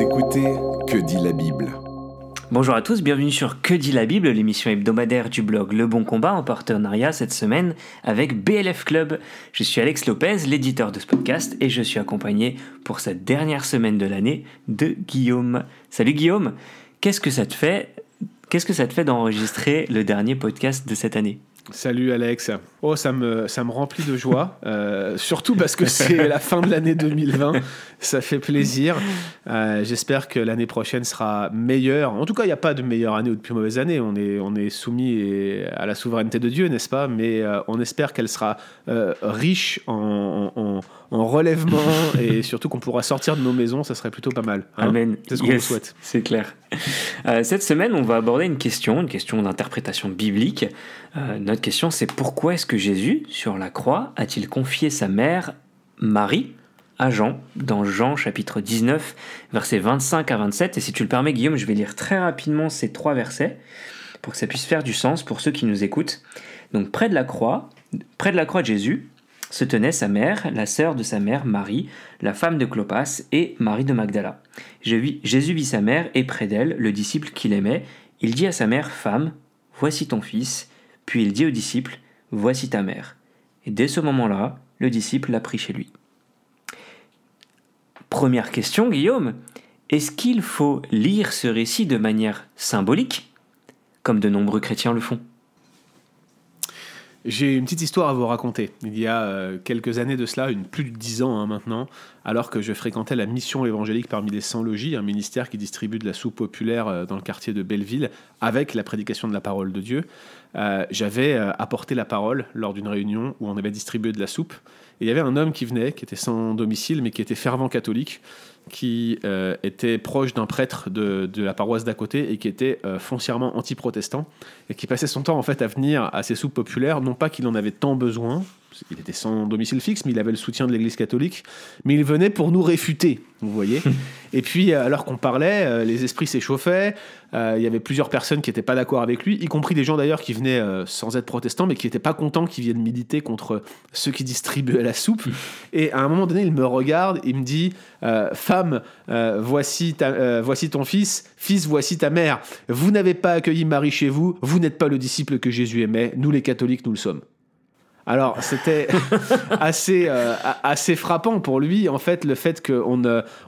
Écoutez Que dit la Bible Bonjour à tous, bienvenue sur Que dit la Bible, l'émission hebdomadaire du blog Le Bon Combat en partenariat cette semaine avec BLF Club. Je suis Alex Lopez, l'éditeur de ce podcast, et je suis accompagné pour cette dernière semaine de l'année de Guillaume. Salut Guillaume, Qu'est-ce que ça te fait d'enregistrer le dernier podcast de cette année? Salut Alex. Oh, ça me, ça me remplit de joie, euh, surtout parce que c'est la fin de l'année 2020. Ça fait plaisir. Euh, j'espère que l'année prochaine sera meilleure. En tout cas, il n'y a pas de meilleure année ou de plus mauvaise année. On est, on est soumis à la souveraineté de Dieu, n'est-ce pas? Mais euh, on espère qu'elle sera riche en, en, en, relèvement et surtout qu'on pourra sortir de nos maisons. Ça serait plutôt pas mal. Hein. Amen. C'est ce qu'on souhaite. C'est clair. cette semaine, on va aborder une question, une question d'interprétation biblique. notre question, c'est pourquoi est-ce que Jésus, sur la croix, a-t-il confié sa mère, Marie, à Jean, dans Jean chapitre 19, versets 25 à 27. Et si tu le permets, Guillaume, je vais lire très rapidement ces trois versets pour que ça puisse faire du sens pour ceux qui nous écoutent. Donc près de la croix, près de la croix de Jésus, se tenait sa mère, la sœur de sa mère, Marie, la femme de Clopas, et Marie de Magdala. Jésus vit sa mère et près d'elle le disciple qu'il aimait. Il dit à sa mère, Femme, voici ton fils. Puis il dit au disciple, Voici ta mère. Et dès ce moment-là, le disciple l'a pris chez lui. Première question, Guillaume. Est-ce qu'il faut lire ce récit de manière symbolique, comme de nombreux chrétiens le font? J'ai une petite histoire à vous raconter. Il y a euh, quelques années de cela, plus de dix ans hein, maintenant, alors que je fréquentais la mission évangélique parmi les 100 logis, un ministère qui distribue de la soupe populaire euh, dans le quartier de Belleville, avec la prédication de la parole de Dieu. Euh, j'avais apporté la parole lors d'une réunion où on avait distribué de la soupe. Et il y avait un homme qui venait, qui était sans domicile, mais qui était fervent catholique, qui euh, était proche d'un prêtre de, la paroisse d'à côté et qui était euh, foncièrement anti-protestant et qui passait son temps en fait à venir à ces soupes populaires, non pas qu'il en avait tant besoin, il était sans domicile fixe, mais il avait le soutien de l'Église catholique, mais il venait pour nous réfuter, vous voyez. et puis, euh, alors qu'on parlait, les esprits s'échauffaient, il y avait plusieurs personnes qui n'étaient pas d'accord avec lui, y compris des gens d'ailleurs qui venaient sans être protestants, mais qui n'étaient pas contents qu'ils viennent militer contre ceux qui distribuaient la soupe. et à un moment donné, il me regarde, il me dit, femme, voici, ta, voici ton fils, fils, voici ta mère. Vous n'avez pas accueilli Marie chez vous, vous n'êtes pas le disciple que Jésus aimait, nous les catholiques, nous le sommes. Alors, c'était assez, euh, assez frappant pour lui, en fait, le fait qu'on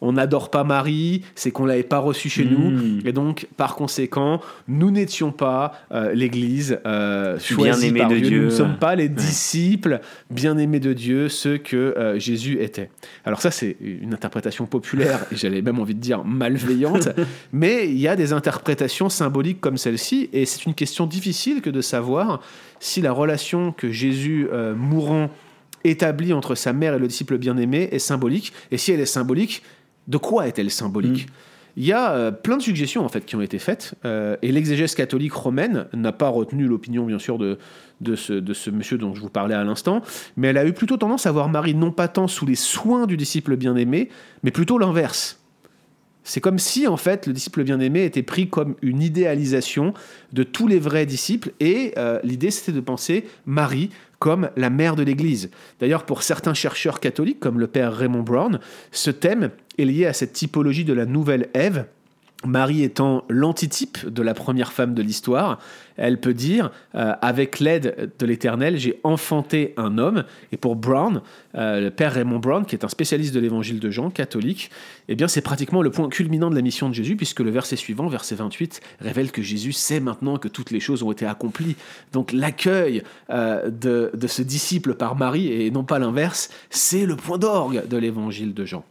on n'adore pas Marie, c'est qu'on l'avait pas reçu chez nous. Hmm. Et donc, par conséquent, nous n'étions pas euh, l'Église euh, choisie par de Dieu. Nous ne sommes pas les disciples bien-aimés de Dieu, ceux que Jésus était. Alors ça, c'est une interprétation populaire, et j'avais même envie de dire malveillante, mais il y a des interprétations symboliques comme celle-ci, et c'est une question difficile que de savoir si la relation que Jésus euh, mourant établit entre sa mère et le disciple bien-aimé est symbolique, et si elle est symbolique, de quoi est-elle symbolique mm. Il y a euh, plein de suggestions en fait qui ont été faites, euh, et l'exégèse catholique romaine n'a pas retenu l'opinion bien sûr de, de, ce, de ce monsieur dont je vous parlais à l'instant, mais elle a eu plutôt tendance à voir Marie non pas tant sous les soins du disciple bien-aimé, mais plutôt l'inverse. C'est comme si, en fait, le disciple bien-aimé était pris comme une idéalisation de tous les vrais disciples, et euh, l'idée, c'était de penser Marie comme la mère de l'Église. D'ailleurs, pour certains chercheurs catholiques, comme le père Raymond Brown, ce thème est lié à cette typologie de la nouvelle Ève, Marie étant l'antitype de la première femme de l'histoire, elle peut dire euh, avec l'aide de l'Éternel, j'ai enfanté un homme. Et pour Brown, euh, le père Raymond Brown, qui est un spécialiste de l'Évangile de Jean, catholique, eh bien c'est pratiquement le point culminant de la mission de Jésus, puisque le verset suivant, verset 28, révèle que Jésus sait maintenant que toutes les choses ont été accomplies. Donc l'accueil euh, de, de ce disciple par Marie et non pas l'inverse, c'est le point d'orgue de l'Évangile de Jean.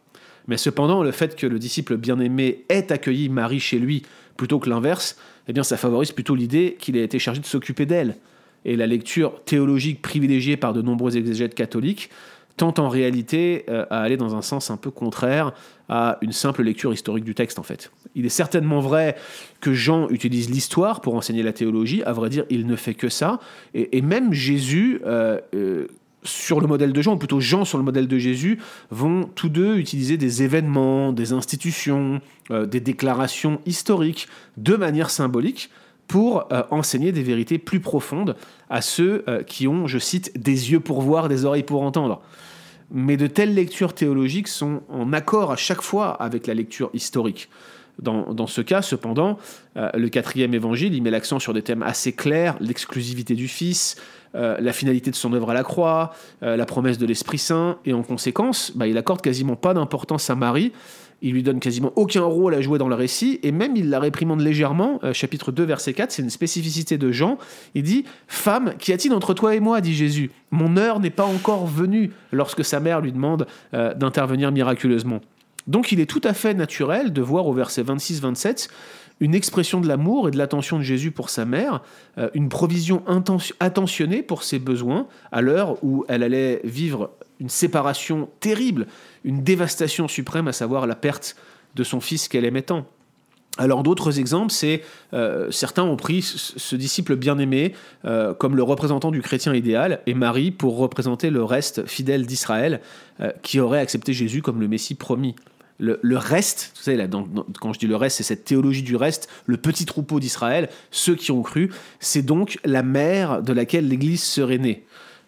Mais cependant, le fait que le disciple bien-aimé ait accueilli Marie chez lui plutôt que l'inverse, eh bien, ça favorise plutôt l'idée qu'il a été chargé de s'occuper d'elle. Et la lecture théologique privilégiée par de nombreux exégètes catholiques tente en réalité euh, à aller dans un sens un peu contraire à une simple lecture historique du texte en fait. Il est certainement vrai que Jean utilise l'histoire pour enseigner la théologie, à vrai dire il ne fait que ça, et, même Jésus euh, euh, sur le modèle de Jean, ou plutôt Jean sur le modèle de Jésus, vont tous deux utiliser des événements, des institutions, euh, des déclarations historiques de manière symbolique pour euh, enseigner des vérités plus profondes à ceux euh, qui ont, je cite, des yeux pour voir, des oreilles pour entendre. mais de telles lectures théologiques sont en accord à chaque fois avec la lecture historique. Dans, ce cas, cependant, euh, le quatrième évangile, il met l'accent sur des thèmes assez clairs, l'exclusivité du Fils, euh, la finalité de son œuvre à la croix, euh, la promesse de l'Esprit Saint, et en conséquence, bah, il accorde quasiment pas d'importance à Marie, il lui donne quasiment aucun rôle à jouer dans le récit, et même il la réprimande légèrement, chapitre 2, verset 4, c'est une spécificité de Jean, il dit « Femme, qu'y a-t-il entre toi et moi ?» dit Jésus. « Mon heure n'est pas encore venue » lorsque sa mère lui demande d'intervenir miraculeusement. Donc il est tout à fait naturel de voir au verset 26-27 une expression de l'amour et de l'attention de Jésus pour sa mère, euh, une provision attentionnée pour ses besoins, à l'heure où elle allait vivre une séparation terrible, une dévastation suprême, à savoir la perte de son fils qu'elle aimait tant. Alors d'autres exemples, c'est euh, certains ont pris ce disciple bien-aimé euh, comme le représentant du chrétien idéal et Marie pour représenter le reste fidèle d'Israël qui aurait accepté Jésus comme le Messie promis le, reste, vous savez, là, quand je dis le reste, c'est cette théologie du reste, le petit troupeau d'Israël, ceux qui ont cru, c'est donc la mère de laquelle l'Église serait née.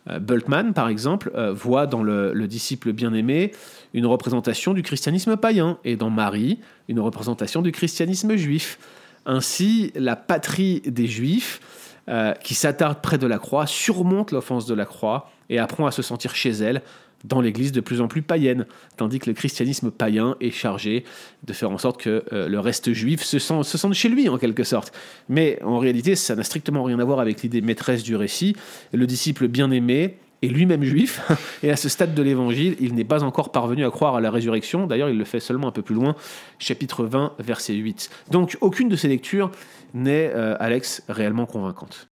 Euh, Bultmann, par exemple, euh, voit dans le, disciple bien-aimé une représentation du christianisme païen, et dans Marie, une représentation du christianisme juif. Ainsi, la patrie des juifs, euh, qui s'attarde près de la croix, surmonte l'offense de la croix et apprend à se sentir chez elle dans l'Église de plus en plus païenne, tandis que le christianisme païen est chargé de faire en sorte que euh, le reste juif se, sent, se sente chez lui en quelque sorte. Mais en réalité, ça n'a strictement rien à voir avec l'idée maîtresse du récit. Le disciple bien-aimé est lui-même juif, et à ce stade de l'évangile, il n'est pas encore parvenu à croire à la résurrection. D'ailleurs, il le fait seulement un peu plus loin, chapitre 20, verset 8. Donc, aucune de ces lectures n'est, euh, Alex, réellement convaincante.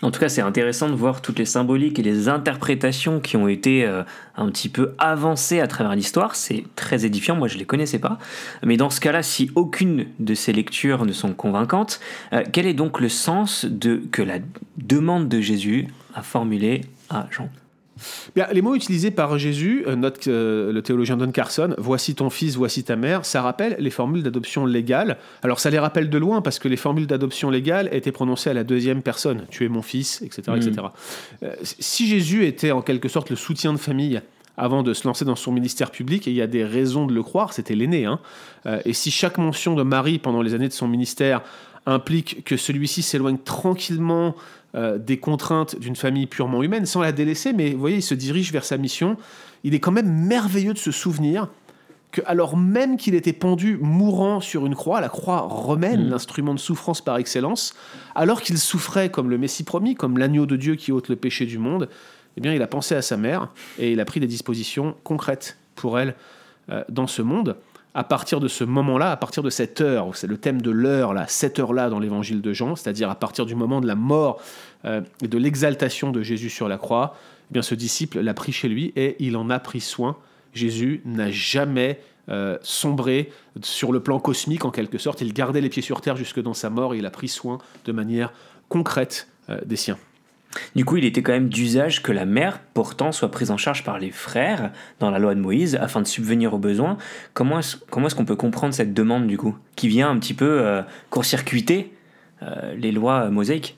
En tout cas, c'est intéressant de voir toutes les symboliques et les interprétations qui ont été euh, un petit peu avancées à travers l'histoire. C'est très édifiant, moi je les connaissais pas. Mais dans ce cas-là, si aucune de ces lectures ne sont convaincantes, euh, quel est donc le sens de, que la demande de Jésus a formulé à Jean? Les mots utilisés par Jésus, euh, note euh, le théologien Don Carson, voici ton fils, voici ta mère, ça rappelle les formules d'adoption légale. Alors ça les rappelle de loin parce que les formules d'adoption légale étaient prononcées à la deuxième personne, tu es mon fils, etc. etc. Mm. Euh, si Jésus était en quelque sorte le soutien de famille, avant de se lancer dans son ministère public, et il y a des raisons de le croire, c'était l'aîné. Hein. et si chaque mention de Marie pendant les années de son ministère implique que celui-ci s'éloigne tranquillement euh, des contraintes d'une famille purement humaine, sans la délaisser, mais vous voyez, il se dirige vers sa mission. Il est quand même merveilleux de se souvenir que, alors même qu'il était pendu mourant sur une croix, la croix romaine, mm. l'instrument de souffrance par excellence, alors qu'il souffrait comme le Messie promis, comme l'agneau de Dieu qui ôte le péché du monde, eh bien, il a pensé à sa mère et il a pris des dispositions concrètes pour elle euh, dans ce monde à partir de ce moment-là, à partir de cette heure, c'est le thème de l'heure, là, cette heure-là dans l'évangile de Jean, c'est-à-dire à partir du moment de la mort euh, et de l'exaltation de Jésus sur la croix, eh bien ce disciple l'a pris chez lui et il en a pris soin. Jésus n'a jamais euh, sombré sur le plan cosmique en quelque sorte, il gardait les pieds sur terre jusque dans sa mort et il a pris soin de manière concrète euh, des siens. Du coup, il était quand même d'usage que la mère pourtant soit prise en charge par les frères dans la loi de Moïse afin de subvenir aux besoins. Comment est-ce qu'on peut comprendre cette demande du coup, qui vient un petit peu euh, court-circuiter euh, les lois mosaïques?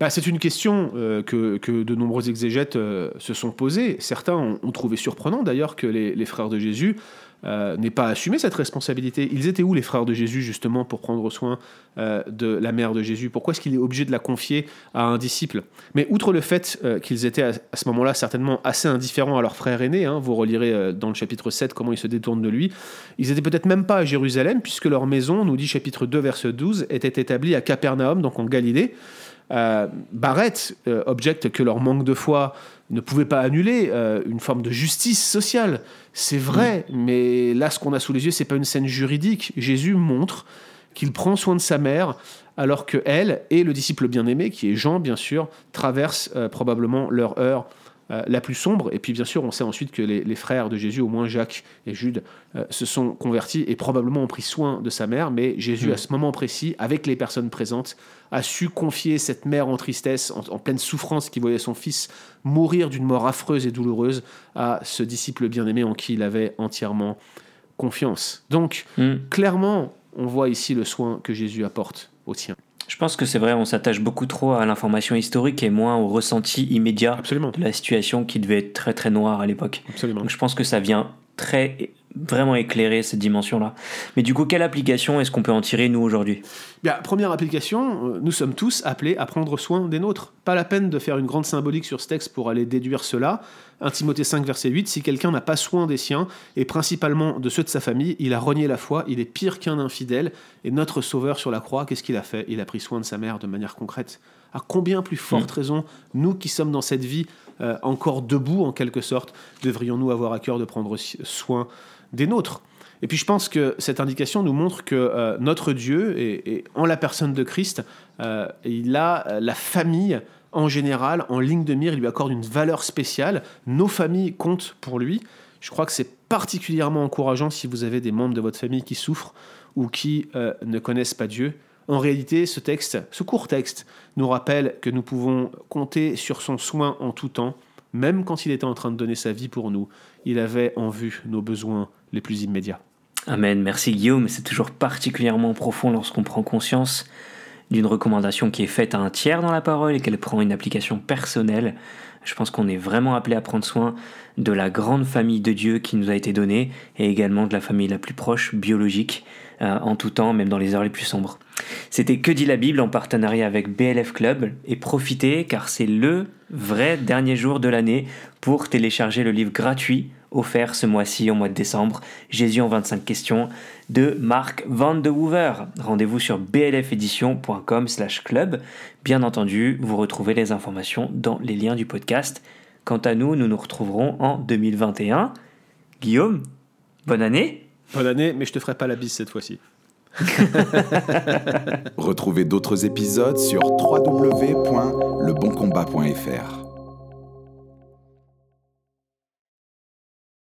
Bah, c'est une question euh, que, de nombreux exégètes se sont posées. Certains ont, trouvé surprenant d'ailleurs que les, frères de Jésus euh, n'est pas assumé cette responsabilité. Ils étaient où les frères de Jésus justement pour prendre soin euh, de la mère de Jésus? Pourquoi est-ce qu'il est obligé de la confier à un disciple? Mais outre le fait euh, qu'ils étaient à, ce moment-là certainement assez indifférents à leur frère aîné, hein, vous relirez dans le chapitre 7 comment ils se détournent de lui, ils étaient peut-être même pas à Jérusalem puisque leur maison, nous dit chapitre 2 verset 12, était établie à Capernaum, donc en Galilée. Barrett objecte que leur manque de foi ne pouvait pas annuler une forme de justice sociale. C'est vrai, mais là, ce qu'on a sous les yeux, c'est pas une scène juridique. Jésus montre qu'il prend soin de sa mère, alors que elle et le disciple bien-aimé, qui est Jean, bien sûr, traversent euh, probablement leur heure euh, la plus sombre. Et puis bien sûr, on sait ensuite que les, frères de Jésus, au moins Jacques et Jude, euh, se sont convertis et probablement ont pris soin de sa mère. Mais Jésus, mm. à ce moment précis, avec les personnes présentes, a su confier cette mère en tristesse, en, pleine souffrance, qui voyait son fils mourir d'une mort affreuse et douloureuse, à ce disciple bien-aimé en qui il avait entièrement confiance. Donc, mm. clairement, on voit ici le soin que Jésus apporte aux tiens. Je pense que c'est vrai, on s'attache beaucoup trop à l'information historique et moins au ressenti immédiat Absolument. de la situation qui devait être très très noire à l'époque. Absolument. Donc je pense que ça vient très vraiment éclairer cette dimension-là. Mais du coup, quelle application est-ce qu'on peut en tirer nous aujourd'hui? Bien, première application, euh, nous sommes tous appelés à prendre soin des nôtres. Pas la peine de faire une grande symbolique sur ce texte pour aller déduire cela. 1 Timothée 5, verset 8, si quelqu'un n'a pas soin des siens, et principalement de ceux de sa famille, il a renié la foi, il est pire qu'un infidèle, et notre Sauveur sur la croix, qu'est-ce qu'il a fait? Il a pris soin de sa mère de manière concrète. À combien plus forte raison, nous qui sommes dans cette vie euh, encore debout en quelque sorte, devrions-nous avoir à cœur de prendre soin des nôtres? Et puis je pense que cette indication nous montre que euh, notre Dieu, et, et en la personne de Christ, euh, il a la famille en général en ligne de mire, il lui accorde une valeur spéciale. Nos familles comptent pour lui. Je crois que c'est particulièrement encourageant si vous avez des membres de votre famille qui souffrent ou qui ne connaissent pas Dieu. En réalité, ce texte, ce court texte, nous rappelle que nous pouvons compter sur son soin en tout temps, même quand il était en train de donner sa vie pour nous. Il avait en vue nos besoins les plus immédiats. Amen. Merci Guillaume. C'est toujours particulièrement profond lorsqu'on prend conscience d'une recommandation qui est faite à un tiers dans la parole et qu'elle prend une application personnelle. Je pense qu'on est vraiment appelé à prendre soin de la grande famille de Dieu qui nous a été donnée et également de la famille la plus proche, biologique, euh, en tout temps, même dans les heures les plus sombres. C'était Que dit la Bible en partenariat avec BLF Club et profitez car c'est le vrai dernier jour de l'année pour télécharger le livre gratuit offert ce mois-ci, au mois de décembre, Jésus en 25 questions, de Marc Van de Hoover. Rendez-vous sur blfedition.com slash club. Bien entendu, vous retrouvez les informations dans les liens du podcast. Quant à nous, nous nous retrouverons en 2021. Guillaume, bonne année Bonne année, mais je te ferai pas la bise cette fois-ci. Retrouvez d'autres épisodes sur www.leboncombat.fr.